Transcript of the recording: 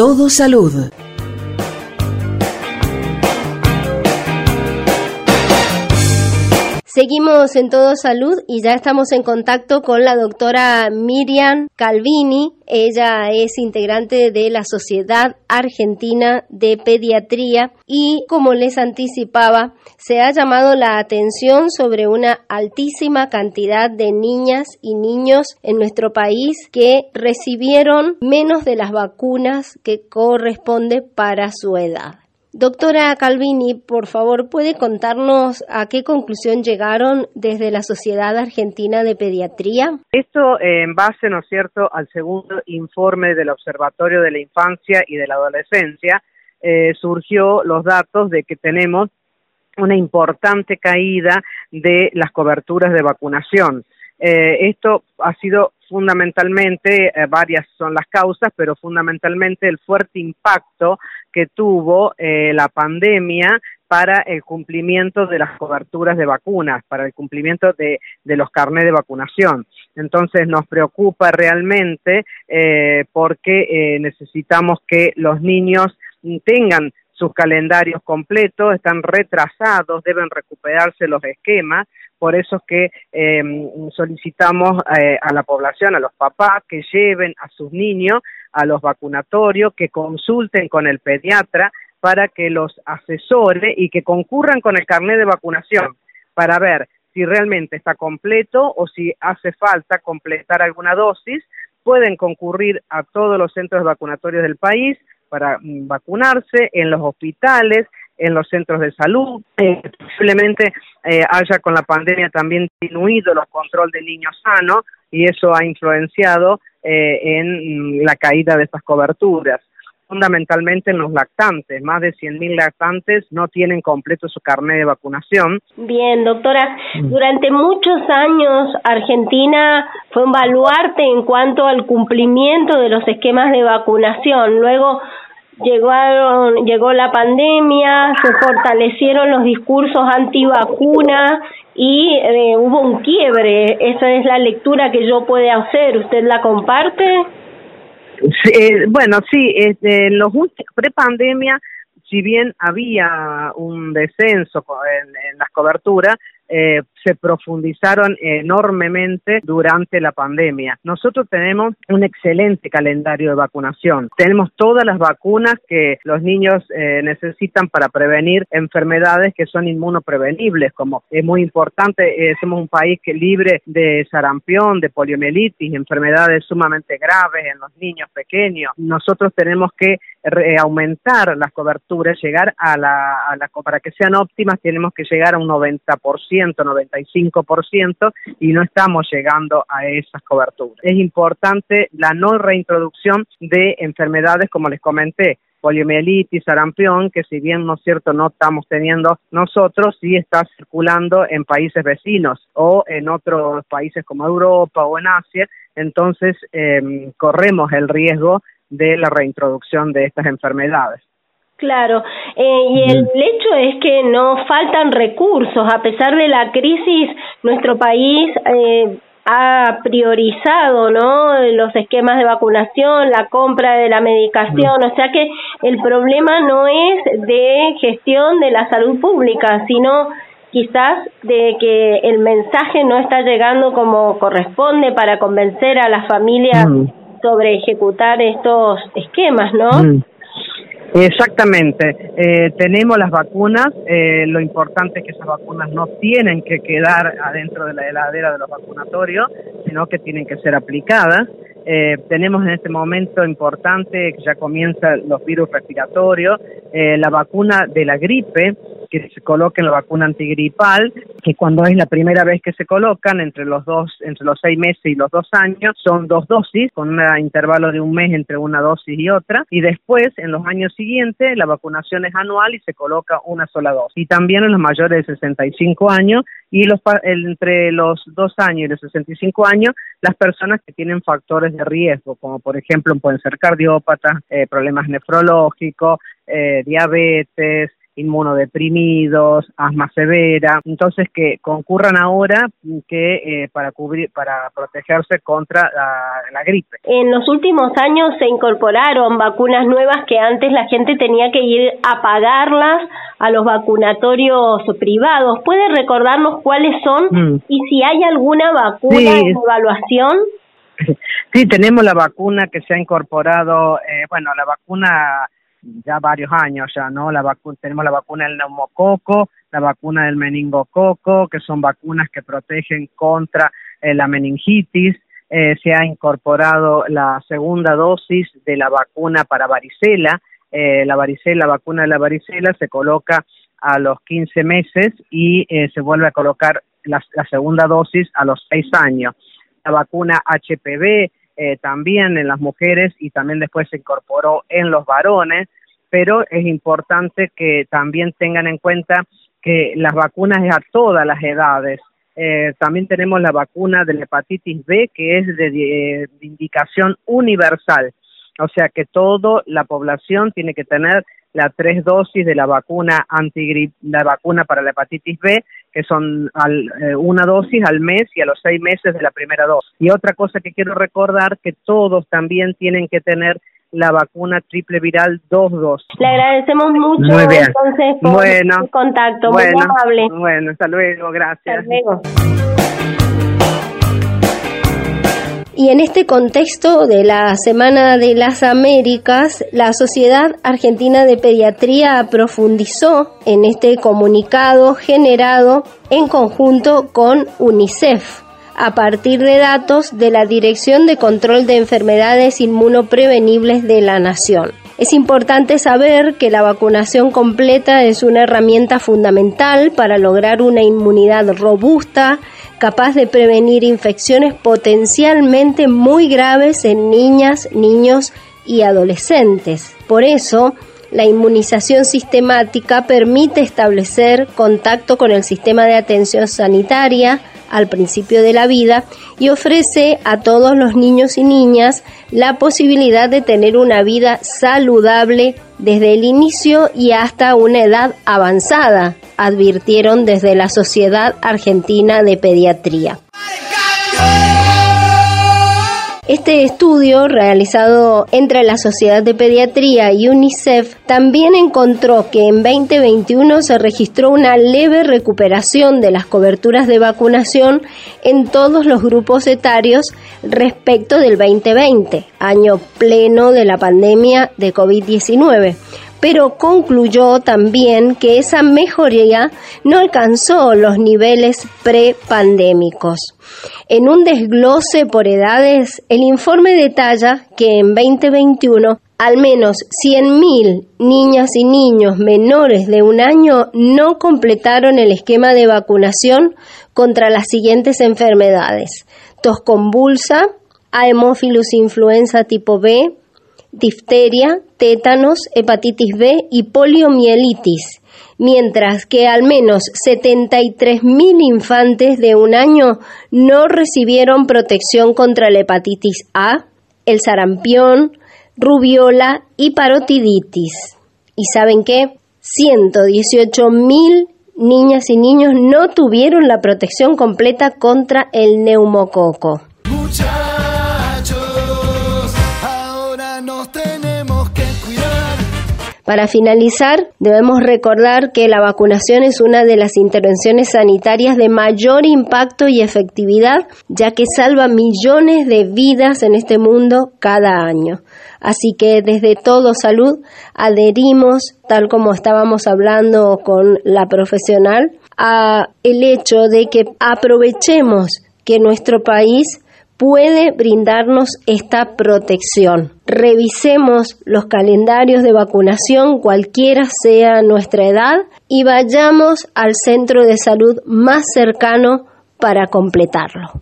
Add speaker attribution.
Speaker 1: Todo salud.
Speaker 2: Seguimos en Todo Salud y ya estamos en contacto con la doctora Miriam Calvini. Ella es integrante de la Sociedad Argentina de Pediatría y, como les anticipaba, se ha llamado la atención sobre una altísima cantidad de niñas y niños en nuestro país que recibieron menos de las vacunas que corresponde para su edad. Doctora Calvini, por favor, ¿puede contarnos a qué conclusión llegaron desde la Sociedad Argentina de Pediatría?
Speaker 3: Esto eh, en base, ¿no es cierto?, al segundo informe del Observatorio de la Infancia y de la Adolescencia, eh, surgió los datos de que tenemos una importante caída de las coberturas de vacunación. Eh, esto ha sido fundamentalmente, eh, varias son las causas, pero fundamentalmente el fuerte impacto que tuvo eh, la pandemia para el cumplimiento de las coberturas de vacunas, para el cumplimiento de, de los carnés de vacunación. Entonces nos preocupa realmente porque necesitamos que los niños tengan sus calendarios completos, están retrasados, deben recuperarse los esquemas, por eso es que em, solicitamos eh, a la población, a los papás, que lleven a sus niños a los vacunatorios, que consulten con el pediatra para que los asesore y que concurran con el carnet de vacunación para ver si realmente está completo o si hace falta completar alguna dosis. Pueden concurrir a todos los centros vacunatorios del país, para mm, vacunarse en los hospitales, en los centros de salud. Eh, posiblemente eh, haya con la pandemia también disminuido los control de niños sanos y eso ha influenciado eh, en mm, la caída de estas coberturas fundamentalmente en los lactantes. Más de 100.000 lactantes no tienen completo su carnet de vacunación.
Speaker 2: Bien, doctora, mm. durante muchos años Argentina fue un baluarte en cuanto al cumplimiento de los esquemas de vacunación. Luego llegaron, llegó la pandemia, se fortalecieron los discursos antivacuna y eh, hubo un quiebre. Esa es la lectura que yo puedo hacer. ¿Usted la comparte?
Speaker 3: Eh, bueno, sí, este, en los pre-pandemia, si bien había un descenso en las coberturas, eh, se profundizaron enormemente durante la pandemia. Nosotros tenemos un excelente calendario de vacunación. Tenemos todas las vacunas que los niños eh, necesitan para prevenir enfermedades que son inmunoprevenibles, como es muy importante, eh, somos un país que libre de sarampión, de poliomielitis, enfermedades sumamente graves en los niños pequeños. Nosotros tenemos que aumentar las coberturas, llegar a la, a la, para que sean óptimas, tenemos que llegar a un 90%. 95%, y no estamos llegando a esas coberturas. Es importante la no reintroducción de enfermedades, como les comenté, poliomielitis, sarampión, que si bien no es cierto no estamos teniendo nosotros, sí está circulando en países vecinos o en otros países como Europa o en Asia, entonces em, corremos el riesgo de la reintroducción de estas enfermedades.
Speaker 2: Claro, eh, y el hecho es que no faltan recursos. A pesar de la crisis, nuestro país eh, ha priorizado ¿no? los esquemas de vacunación, la compra de la medicación. O sea que el problema no es de gestión de la salud pública, sino quizás de que el mensaje no está llegando como corresponde para convencer a las familias sobre ejecutar estos esquemas, ¿no?
Speaker 3: Exactamente. Eh, tenemos las vacunas. Eh, lo importante es que esas vacunas no tienen que quedar adentro de la heladera de los vacunatorios, sino que tienen que ser aplicadas. Eh, tenemos en este momento importante que ya comienzan los virus respiratorios, eh, la vacuna de la gripe, que se coloque en la vacuna antigripal, que cuando es la primera vez que se colocan, entre los dos, entre los seis meses y los dos años, son dos dosis, con un intervalo de un mes entre una dosis y otra, y después, en los años siguientes, la vacunación es anual y se coloca una sola dosis. Y también en los mayores de 65 años, y los, entre los dos años y los 65 años, las personas que tienen factores de riesgo, como por ejemplo pueden ser cardiópatas, eh, problemas nefrológicos, eh, diabetes, inmunodeprimidos, asma severa, entonces que concurran ahora que eh, para cubrir, para protegerse contra la, gripe.
Speaker 2: En los últimos años se incorporaron vacunas nuevas que antes la gente tenía que ir a pagarlas a los vacunatorios privados. ¿Puede recordarnos cuáles son mm. y si hay alguna vacuna en evaluación?
Speaker 3: Sí, tenemos la vacuna que se ha incorporado, eh, bueno, la vacuna ya varios años ya, ¿no? La vacuna, tenemos la vacuna del neumococo, la vacuna del meningococo, que son vacunas que protegen contra eh, la meningitis. Eh, se ha incorporado la segunda dosis de la vacuna para varicela. Eh, la varicela, la vacuna de la varicela se coloca a los 15 meses y se vuelve a colocar la, la, segunda dosis a los 6 años. La vacuna HPV eh, también en las mujeres y también después se incorporó en los varones, pero es importante que también tengan en cuenta que las vacunas es a todas las edades. Eh, también tenemos la vacuna de la hepatitis B, que es de, de, indicación universal, o sea que toda la población tiene que tener las tres dosis de la vacuna antigrip, la vacuna para la hepatitis B, que son al, eh, una dosis al mes y a los seis meses de la primera dosis. Y otra cosa que quiero recordar, que todos también tienen que tener la vacuna triple viral dos dosis.
Speaker 2: Le agradecemos mucho entonces por bueno, el contacto,
Speaker 3: muy amable. Bueno, hasta luego, gracias. Hasta luego.
Speaker 2: Y en este contexto de la Semana de las Américas, la Sociedad Argentina de Pediatría profundizó en este comunicado generado en conjunto con UNICEF a partir de datos de la Dirección de Control de Enfermedades Inmunoprevenibles de la Nación. Es importante saber que la vacunación completa es una herramienta fundamental para lograr una inmunidad robusta, capaz de prevenir infecciones potencialmente muy graves en niñas, niños y adolescentes. Por eso, la inmunización sistemática permite establecer contacto con el sistema de atención sanitaria, al principio de la vida y ofrece a todos los niños y niñas la posibilidad de tener una vida saludable desde el inicio y hasta una edad avanzada, advirtieron desde la Sociedad Argentina de Pediatría. Este estudio, realizado entre la Sociedad de Pediatría y UNICEF, también encontró que en 2021 se registró una leve recuperación de las coberturas de vacunación en todos los grupos etarios respecto del 2020, año pleno de la pandemia de COVID-19 pero concluyó también que esa mejoría no alcanzó los niveles prepandémicos. En un desglose por edades, el informe detalla que en 2021 al menos 100.000 niñas y niños menores de un año no completaron el esquema de vacunación contra las siguientes enfermedades: tos convulsa, Haemophilus influenza tipo B, difteria, tétanos, hepatitis B y poliomielitis, mientras que al menos 73.000 infantes de un año no recibieron protección contra la hepatitis A, el sarampión, rubiola y parotiditis. ¿Y saben qué? 118.000 niñas y niños no tuvieron la protección completa contra el neumococo. Para finalizar, debemos recordar que la vacunación es una de las intervenciones sanitarias de mayor impacto y efectividad, ya que salva millones de vidas en este mundo cada año. Así que desde Todo Salud adherimos, tal como estábamos hablando con la profesional, a el hecho de que aprovechemos que nuestro país puede brindarnos esta protección. Revisemos los calendarios de vacunación, cualquiera sea nuestra edad, y vayamos al centro de salud más cercano para completarlo.